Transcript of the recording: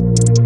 you